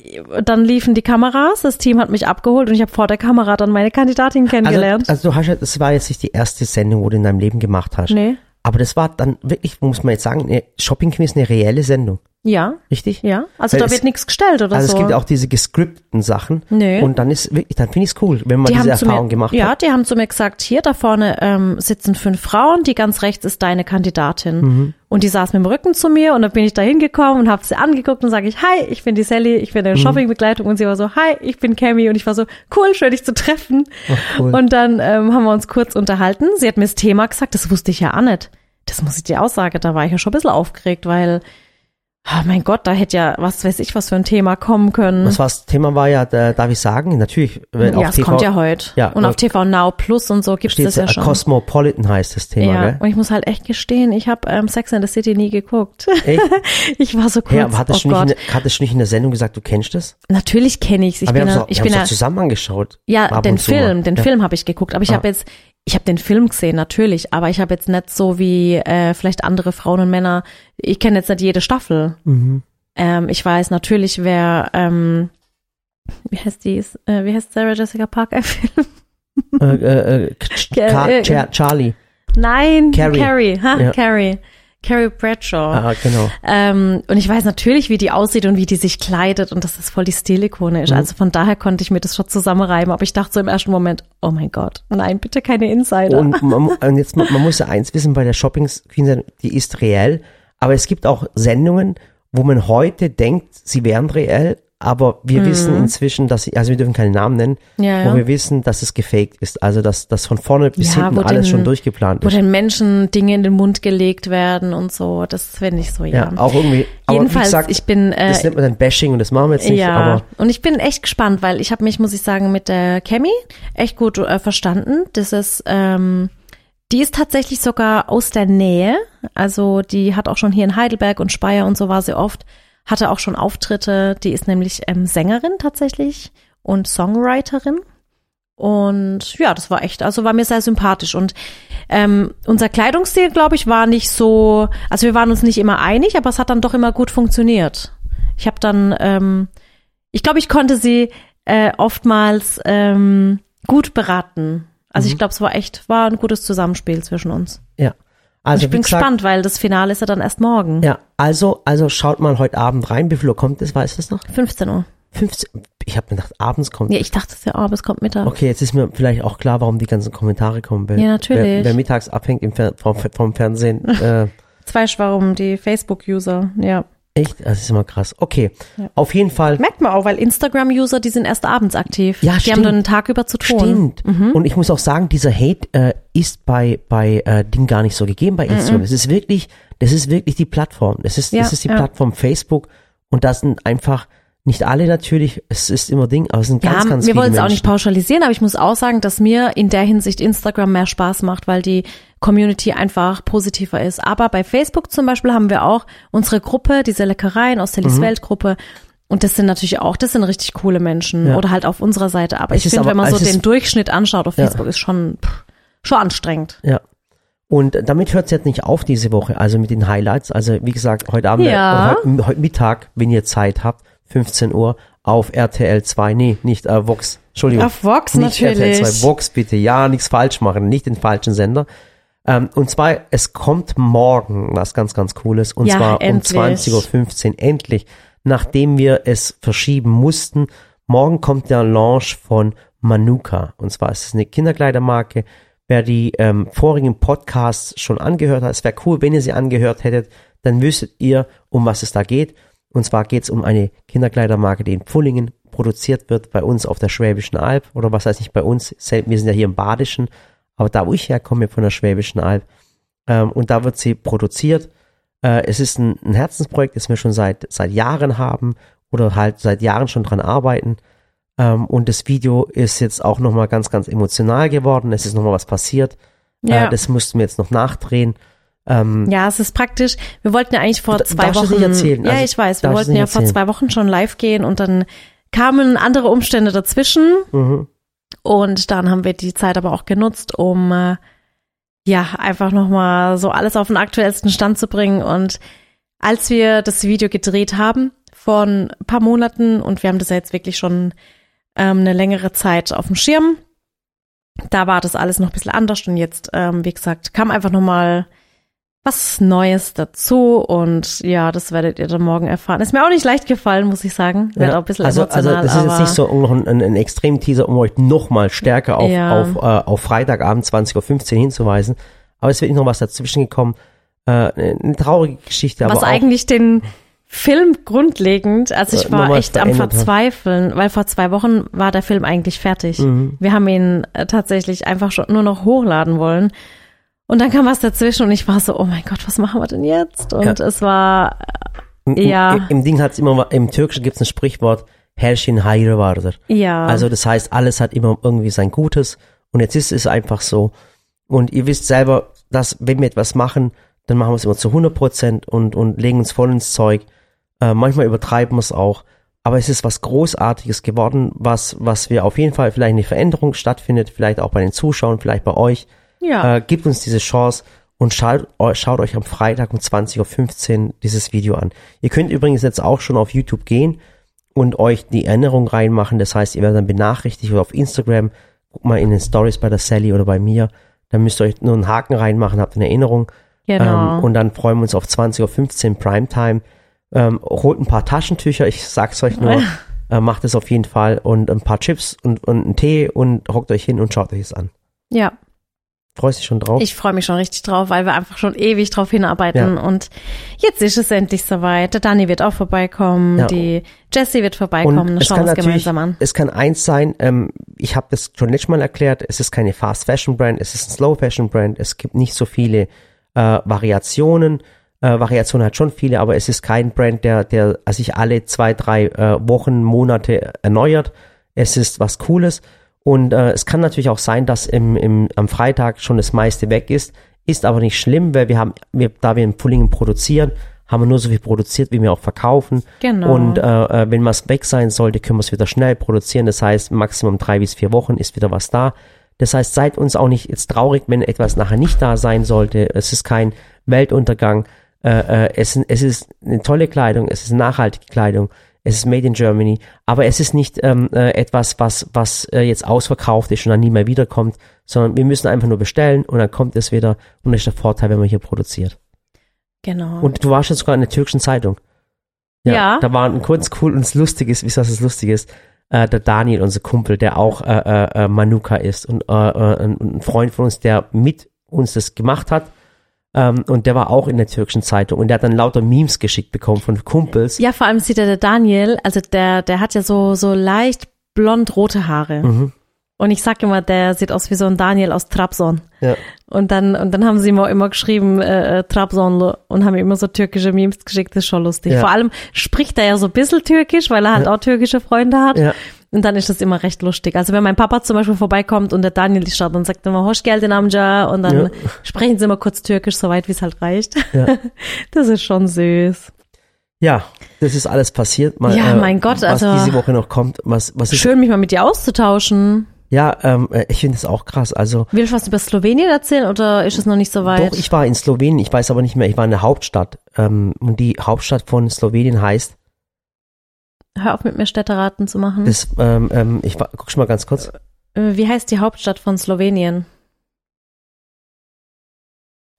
dann liefen die Kameras, das Team hat mich abgeholt und ich habe vor der Kamera dann meine Kandidatin Also, kennengelernt. also du hast ja, das war jetzt nicht die erste Sendung, wo du in deinem Leben gemacht hast. nee. Aber das war dann wirklich, muss man jetzt sagen, Shopping Quiz, eine reelle Sendung. Ja, Richtig? ja. Also Weil da es- wird nichts gestellt oder Also so. es gibt auch diese gescripteten Sachen. Nee. Und dann ist wirklich, dann finde ich es cool, wenn man die diese Erfahrung mir, gemacht ja, hat. die haben zu mir gesagt, hier da vorne ähm, sitzen fünf Frauen, die ganz rechts ist deine Kandidatin. Mhm. Und die saß mit dem Rücken zu mir und dann bin ich da hingekommen und habe sie angeguckt und sage ich, hi, ich bin die Sally, ich bin Mhm. eine Shoppingbegleitung und sie war so, hi, ich bin Cammy und ich war so, cool, schön dich zu treffen. Ach, cool. Und dann ähm, haben wir uns kurz unterhalten. Sie hat mir das Thema gesagt, das wusste ich ja auch nicht. Das muss ich dir auch sagen, da war ich ja schon ein bisschen aufgeregt, weil, oh mein Gott, da hätte ja, was weiß ich, was für ein Thema kommen können. Was das Thema war ja, da, darf ich sagen, natürlich, wenn ja, auf es TV kommt ja heute. Ja, und auf äh, TV Now Plus und so gibt es das ja äh, schon. Cosmopolitan heißt das Thema, ja, gell? und ich muss halt echt gestehen, ich habe ähm, Sex and the City nie geguckt. Echt? ich war so kurz, Hey, aber hattest, oh du nicht in, hattest du nicht in der Sendung gesagt, du kennst das? Natürlich kenne ich's. Ich aber haben ja, es ich doch, bin wir ja, haben's doch zusammen angeschaut. ja, den. Film, den ja. Film habe ich geguckt, aber ich Ah. habe jetzt ich habe den Film gesehen, natürlich, aber ich habe jetzt nicht so wie äh, vielleicht andere Frauen und Männer, ich kenne jetzt nicht jede Staffel. Mhm. Ähm, ich weiß natürlich, wer, ähm, wie heißt die, äh, wie heißt Sarah Jessica Parker Film? Äh, äh, äh, Äh, Charlie. Nein, Carrie. Carrie, ha, Ja. Carrie. Carrie Bradshaw. Ah, genau. Ähm, und ich weiß natürlich, wie die aussieht und wie die sich kleidet und dass das voll die Stilikone ist. Mhm. Also von daher konnte ich mir das schon zusammenreiben. Aber ich dachte so im ersten Moment, oh mein Gott, nein, bitte keine Insider. Und man, und jetzt, man, man muss ja eins wissen, bei der Shopping Queen, die ist reell, aber es gibt auch Sendungen, wo man heute denkt, sie wären reell, aber wir wissen inzwischen, dass sie, also wir dürfen keine Namen nennen, Mhm. Ja, wo ja. wir wissen, dass es gefaked ist, also dass das von vorne bis Ja, hinten wo alles den- schon durchgeplant wo ist. den Menschen Dinge in den Mund gelegt werden und so. Das finde ich so, ja. Ja, auch irgendwie, aber Jedenfalls, gesagt, ich bin, äh, das nennt man dann Bashing und das machen wir jetzt nicht, ja, aber und ich bin echt gespannt, weil ich habe mich, muss ich sagen, mit der Cammy echt gut äh, verstanden. Das ist, ähm, die ist tatsächlich sogar aus der Nähe. Also die hat auch schon hier in Heidelberg und Speyer und so war sie oft, hatte auch schon Auftritte. Die ist nämlich ähm, Sängerin tatsächlich und Songwriterin. Und ja, das war echt, also war mir sehr sympathisch. Und ähm, unser Kleidungsstil, glaube ich, war nicht so, also wir waren uns nicht immer einig, aber es hat dann doch immer gut funktioniert. Ich habe dann, ähm, ich glaube, ich konnte sie äh, oftmals ähm, gut beraten. Also ich glaube, es war echt, war ein gutes Zusammenspiel zwischen uns. ja. Also ich bin gesagt, gespannt, weil das Finale ist ja dann erst morgen. Ja, also, also schaut mal heute Abend rein. Wie viel Uhr kommt es? Weißt du es noch? 15 Uhr. 15. Ich habe mir gedacht, abends kommt. Ja, ich dachte es ja, aber es kommt Mittag. Okay, jetzt ist mir vielleicht auch klar, warum die ganzen Kommentare kommen. Wer, Ja, natürlich. Wer, wer mittags abhängt im Fer vom, vom Fernsehen. äh, ich, warum die Facebook-User, ja. Echt? Das ist immer krass. Okay, Ja. auf jeden Fall. Merkt man auch, weil Instagram-User, die sind erst abends aktiv. Ja, die stimmt. haben dann einen Tag über zu tun. Stimmt. Und ich muss auch sagen, dieser Hate äh, ist bei bei äh, Ding gar nicht so gegeben bei Instagram. Das ist wirklich, das ist wirklich die Plattform. Das ist Ja, das ist die ja. Plattform Facebook und das sind einfach nicht alle natürlich. Es ist immer Ding, aber es sind Ja, ganz ganz wir viele wollen es auch nicht pauschalisieren, aber ich muss auch sagen, dass mir in der Hinsicht Instagram mehr Spaß macht, weil die Community einfach positiver ist. Aber bei Facebook zum Beispiel haben wir auch unsere Gruppe, diese Leckereien aus Sallys Mhm. Weltgruppe. Und das sind natürlich auch, das sind richtig coole Menschen. Ja. Oder halt auf unserer Seite. Aber Es ich finde, wenn man so den Durchschnitt anschaut auf Ja. Facebook, ist schon, pff, schon anstrengend. Ja. Und damit hört es jetzt nicht auf diese Woche, also mit den Highlights. Also wie gesagt, heute Abend, Ja. äh, heute, heute Mittag, wenn ihr Zeit habt, 15 Uhr auf RTL 2, nee, nicht äh, Vox, Entschuldigung. Auf Vox nicht natürlich. RTL 2, Vox bitte, ja, nichts falsch machen, nicht den falschen Sender. Ähm, und zwar, es kommt morgen was ganz, ganz Cooles, und Ja, zwar endlich. um 20.15 Uhr, endlich, nachdem wir es verschieben mussten. Morgen kommt der Launch von Manuka, und zwar ist es eine Kinderkleidermarke, wer die ähm, vorigen Podcasts schon angehört hat, es wäre cool, wenn ihr sie angehört hättet, dann wüsstet ihr, um was es da geht. Und zwar geht es um eine Kinderkleidermarke, die in Pfullingen produziert wird, bei uns auf der Schwäbischen Alb. Oder was heißt nicht bei uns, wir sind ja hier im Badischen, aber da, wo ich herkomme, von der Schwäbischen Alb. Ähm, und da wird sie produziert. Äh, es ist ein, ein Herzensprojekt, das wir schon seit, seit Jahren haben oder halt seit Jahren schon dran arbeiten. Ähm, und das Video ist jetzt auch nochmal ganz, ganz emotional geworden. Es ist nochmal was passiert. Ja. Äh, das mussten wir jetzt noch nachdrehen. Ähm, Ja, es ist praktisch. Wir wollten ja eigentlich vor zwei Wochen. nicht erzählen. Ja, Also, ich weiß. Wir wollten ja vor zwei Wochen schon live gehen und dann kamen andere Umstände dazwischen mhm. Und dann haben wir die Zeit aber auch genutzt, um äh, ja einfach nochmal so alles auf den aktuellsten Stand zu bringen. Und als wir das Video gedreht haben von ein paar Monaten und wir haben das ja jetzt wirklich schon ähm, eine längere Zeit auf dem Schirm, da war das alles noch ein bisschen anders und jetzt, ähm, wie gesagt, kam einfach nochmal was Neues dazu und ja, das werdet ihr dann morgen erfahren. Ist mir auch nicht leicht gefallen, muss ich sagen. Wird auch ein bisschen also, also das ist jetzt aber nicht so noch ein, ein, ein Extrem-Teaser, um euch nochmal stärker auf, Ja. auf, äh, auf Freitagabend 20.15 Uhr hinzuweisen. Aber es wird noch was dazwischen gekommen. Äh, eine traurige Geschichte, aber was auch, eigentlich den Film grundlegend, also ich Äh, war echt am. Verzweifeln, weil vor zwei Wochen war der Film eigentlich fertig. Mhm. Wir haben ihn äh, tatsächlich einfach schon nur noch hochladen wollen. Und dann kam was dazwischen und ich war so, oh mein Gott, was machen wir denn jetzt? Und Ja. es war, ja. im, im Ding hat's immer, im Türkischen gibt's ein Sprichwort, Herrschen Hayre vardır. ja. Also das heißt, alles hat immer irgendwie sein Gutes und jetzt ist es einfach so. Und ihr wisst selber, dass wenn wir etwas machen, dann machen wir es immer zu 100 Prozent und, und legen uns voll ins Zeug. Äh, manchmal übertreiben wir es auch. Aber es ist was Großartiges geworden, was, was wir auf jeden Fall vielleicht eine Veränderung stattfindet, vielleicht auch bei den Zuschauern, vielleicht bei euch. Ja. Äh, gebt uns diese Chance und schaut, schaut euch am Freitag um 20.15 Uhr dieses Video an. Ihr könnt übrigens jetzt auch schon auf YouTube gehen und euch die Erinnerung reinmachen. Das heißt, ihr werdet dann benachrichtigt oder auf Instagram, guckt mal in den Stories bei der Sally oder bei mir. Dann müsst ihr euch nur einen Haken reinmachen, habt eine Erinnerung. genau. Ähm, und dann freuen wir uns auf 20.15 Uhr Primetime. Ähm, holt ein paar Taschentücher, ich sag's euch nur. äh, macht es auf jeden Fall und ein paar Chips und, und einen Tee und hockt euch hin und schaut euch es an. ja. Freust dich schon drauf? Ich freue mich schon richtig drauf, weil wir einfach schon ewig drauf hinarbeiten. Und jetzt ist es endlich soweit. Der Dani wird auch vorbeikommen, Ja. die Jessie wird vorbeikommen. Es schauen wir uns gemeinsam an. es kann eins sein, ähm, ich habe das schon letztes Mal erklärt, es ist keine Fast Fashion Brand, es ist ein Slow Fashion Brand, es gibt nicht so viele äh, Variationen, äh, Variationen hat schon viele, aber es ist kein Brand, der, der sich alle zwei, drei äh, Wochen, Monate erneuert. Es ist was Cooles und äh, es kann natürlich auch sein, dass im, im, am Freitag schon das meiste weg ist, ist aber nicht schlimm, weil wir haben, wir, da wir in Pullingen produzieren, haben wir nur so viel produziert, wie wir auch verkaufen. Genau. Und äh, äh, wenn was weg sein sollte, können wir es wieder schnell produzieren. Das heißt, maximum drei bis vier Wochen ist wieder was da. Das heißt, seid uns auch nicht jetzt traurig, wenn etwas nachher nicht da sein sollte. Es ist kein Weltuntergang. Äh, äh, es, es ist eine tolle Kleidung, es ist nachhaltige Kleidung, es ist made in Germany, aber es ist nicht ähm, äh, etwas, was, was äh, jetzt ausverkauft ist und dann nie mehr wiederkommt, sondern wir müssen einfach nur bestellen und dann kommt es wieder und das ist der Vorteil, wenn man hier produziert. Genau. Und du warst jetzt sogar in der türkischen Zeitung. Ja. Da war ein kurz cool und es lustig ist, wie das es lustig ist, äh, der Daniel, unser Kumpel, der auch äh, äh, äh, Manuka ist und äh, äh, ein Freund von uns, der mit uns das gemacht hat. Ähm, und der war auch in der türkischen Zeitung und der hat dann lauter Memes geschickt bekommen von Kumpels. ja, vor allem sieht er der Daniel, also der, der hat ja so, so leicht blond-rote Haare. Mhm. Und ich sag immer, der sieht aus wie so ein Daniel aus Trabzon. Ja. Und dann, und dann haben sie immer, immer geschrieben, äh, äh, Trabzon und haben ihm immer so türkische Memes geschickt, das ist schon lustig. Ja. Vor allem spricht er ja so ein bisschen türkisch, weil er halt auch türkische Freunde hat. Ja. Und dann ist das immer recht lustig. Also wenn mein Papa zum Beispiel vorbeikommt und der Daniel ist da, dann sagt er immer, Hoş geldin amca und dann Ja. sprechen sie immer kurz türkisch, soweit wie es halt reicht. Ja. Das ist schon süß. ja, das ist alles passiert. Mal, Ja, mein Gott, was also- diese Woche noch kommt, was, was ist, Schön, mich mal mit dir auszutauschen. ja, ähm, äh, ich finde das auch krass. Also, Willst du was über Slowenien erzählen oder ist es noch nicht so weit? Doch, ich war in Slowenien, ich weiß aber nicht mehr, ich war in der Hauptstadt. Ähm, und die Hauptstadt von Slowenien heißt, Hör auf mit mir Städteraten zu machen. das, ähm, ähm, ich guck schon mal ganz kurz. Äh, Wie heißt die Hauptstadt von Slowenien?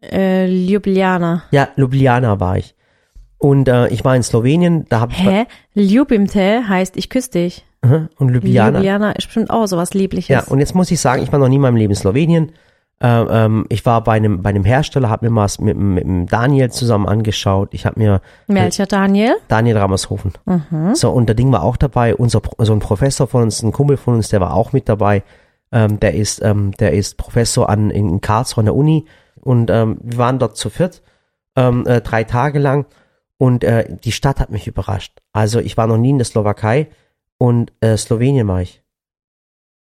Äh, Ljubljana. Ja, Ljubljana war ich. Und äh, ich war in Slowenien, da habe ich Hä? Ljubimte heißt ich küsse dich. Und Ljubljana. Ljubljana ist bestimmt auch sowas Liebliches. Ja, und jetzt muss ich sagen, ich war noch nie in meinem Leben in Slowenien. Äh, ähm, ich war bei einem, bei einem Hersteller, habe mir was mit, mit, dem Daniel zusammen angeschaut. Ich habe mir Welcher Daniel? Daniel Rammershofen. Mhm. So, und der Ding war auch dabei. Unser, so ein Professor von uns, ein Kumpel von uns, der war auch mit dabei. Ähm, der ist, ähm, der ist Professor an, in Karlsruhe an der Uni. Und ähm, wir waren dort zu viert, ähm, äh, drei Tage lang. Und äh, die Stadt hat mich überrascht. Also ich war noch nie in der Slowakei und äh, Slowenien war ich.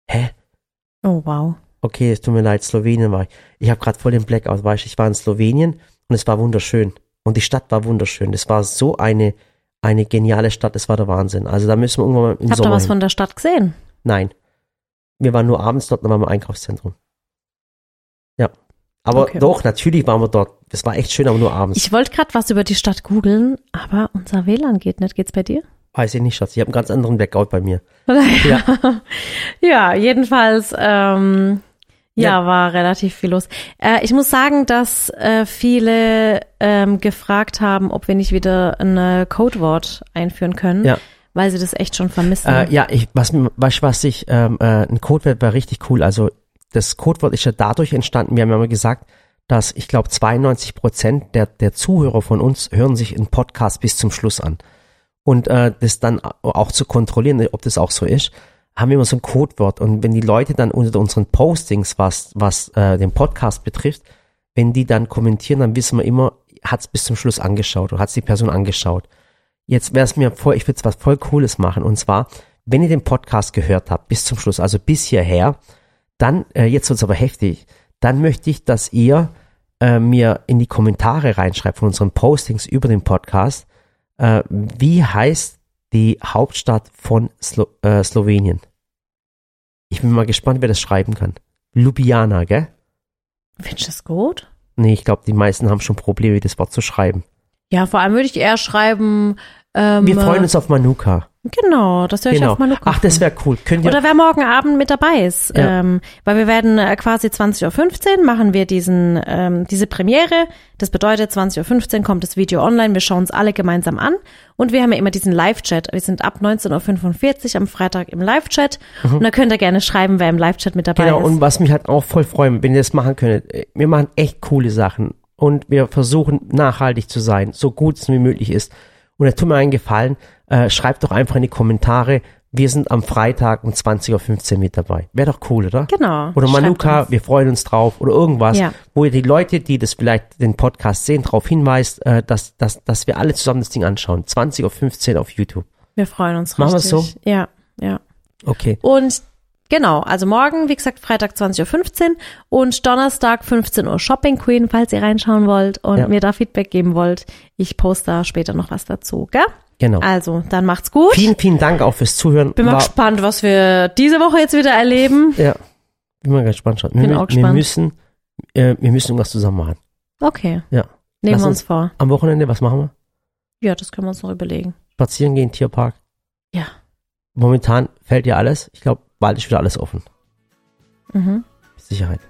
Hä? Oh, wow. Okay, es tut mir leid, Slowenien war ich. Ich habe gerade voll den Blackout, weißt du, ich war in Slowenien und es war wunderschön. Und die Stadt war wunderschön. Es war so eine, eine geniale Stadt, es war der Wahnsinn. Also da müssen wir irgendwann mal im Habt ihr Sommer was hin. von der Stadt gesehen? Nein. Wir waren nur abends dort, dann waren wir im Einkaufszentrum. Ja. Aber Okay. doch, natürlich waren wir dort. Das war echt schön, aber nur abends. Ich wollte gerade was über die Stadt googeln, aber unser WLAN geht nicht. Geht's bei dir? Weiß ich nicht, Schatz. Ich habe einen ganz anderen Blackout bei mir. Ja. ja, jedenfalls, ähm, ja, war relativ viel los. Äh, ich muss sagen, dass äh, viele ähm, gefragt haben, ob wir nicht wieder ein Codewort einführen können, Ja. weil sie das echt schon vermissen. Äh, ja, ich, was, du, was ich, ähm, äh, ein Codewort war richtig cool. Also das Codewort ist ja dadurch entstanden, wir haben ja immer gesagt, dass ich glaube 92 Prozent der, der Zuhörer von uns hören sich einen Podcast bis zum Schluss an. Und äh, das dann auch zu kontrollieren, ob das auch so ist, haben wir immer so ein Codewort. Und wenn die Leute dann unter unseren Postings, was, was äh, den Podcast betrifft, wenn die dann kommentieren, dann wissen wir immer, hat es bis zum Schluss angeschaut oder hat es die Person angeschaut. Jetzt wäre es mir voll, ich würde was voll Cooles machen. Und zwar, wenn ihr den Podcast gehört habt, bis zum Schluss, also bis hierher, dann, äh, jetzt wird's aber heftig, dann möchte ich, dass ihr äh, mir in die Kommentare reinschreibt von unseren Postings über den Podcast, äh, wie heißt die Hauptstadt von Slo äh, Slowenien? Ich bin mal gespannt, wer das schreiben kann. Ljubljana, gell? Findest du das gut? Nee, ich glaube, die meisten haben schon Probleme, das Wort zu schreiben. Ja, vor allem würde ich eher schreiben. Ähm, Wir freuen uns auf Manuka. Genau, das höre ich Genau. auf Manuka. Ach, das wäre cool. Könnt ihr Oder wer morgen Abend mit dabei ist. Ja. Ähm, weil wir werden äh, quasi 20.15 Uhr machen wir diesen, ähm, diese Premiere. Das bedeutet, 20.15 Uhr kommt das Video online. Wir schauen uns alle gemeinsam an. Und wir haben ja immer diesen Live-Chat. Wir sind ab 19.45 Uhr am Freitag im Live-Chat. Und da könnt ihr gerne schreiben, wer im Live-Chat mit dabei Mhm. Genau, ist. und was mich halt auch voll freuen, wenn ihr das machen könntet. äh, Wir machen echt coole Sachen und wir versuchen nachhaltig zu sein, so gut es wie möglich ist. Und da tut mir einen Gefallen, äh, schreibt doch einfach in die Kommentare, wir sind am Freitag um 20.15 Uhr mit dabei. Wäre doch cool, oder? Genau. Oder Manuka, wir freuen uns drauf oder irgendwas, Ja. wo ihr die Leute, die das vielleicht den Podcast sehen, darauf hinweist, äh, dass, dass, dass wir alle zusammen das Ding anschauen. 20.15 Uhr auf YouTube. Wir freuen uns Machen richtig. wir's so? Ja, ja. Okay. Und genau, also morgen, wie gesagt, Freitag 20.15 Uhr und Donnerstag 15 Uhr Shopping Queen, falls ihr reinschauen wollt und Ja. mir da Feedback geben wollt. Ich poste da später noch was dazu, gell? Genau. Also, dann macht's gut. Vielen, vielen Dank auch fürs Zuhören. Bin mal War- gespannt, was wir diese Woche jetzt wieder erleben. Ja. Bin mal gespannt schon. Bin wir, auch wir gespannt. müssen, äh, wir müssen irgendwas zusammen machen. Okay. Ja. Nehmen Lass wir uns- uns vor. Am Wochenende, was machen wir? Ja, das können wir uns noch überlegen. Spazieren gehen, Tierpark. Ja. Momentan fällt ja alles. Ich glaube, bald ist wieder alles offen. Mhm. Mit Sicherheit.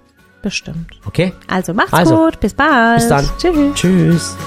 Bestimmt. Okay? Also macht's Also, gut. Bis bald. bis dann. Tschüss. Tschüss.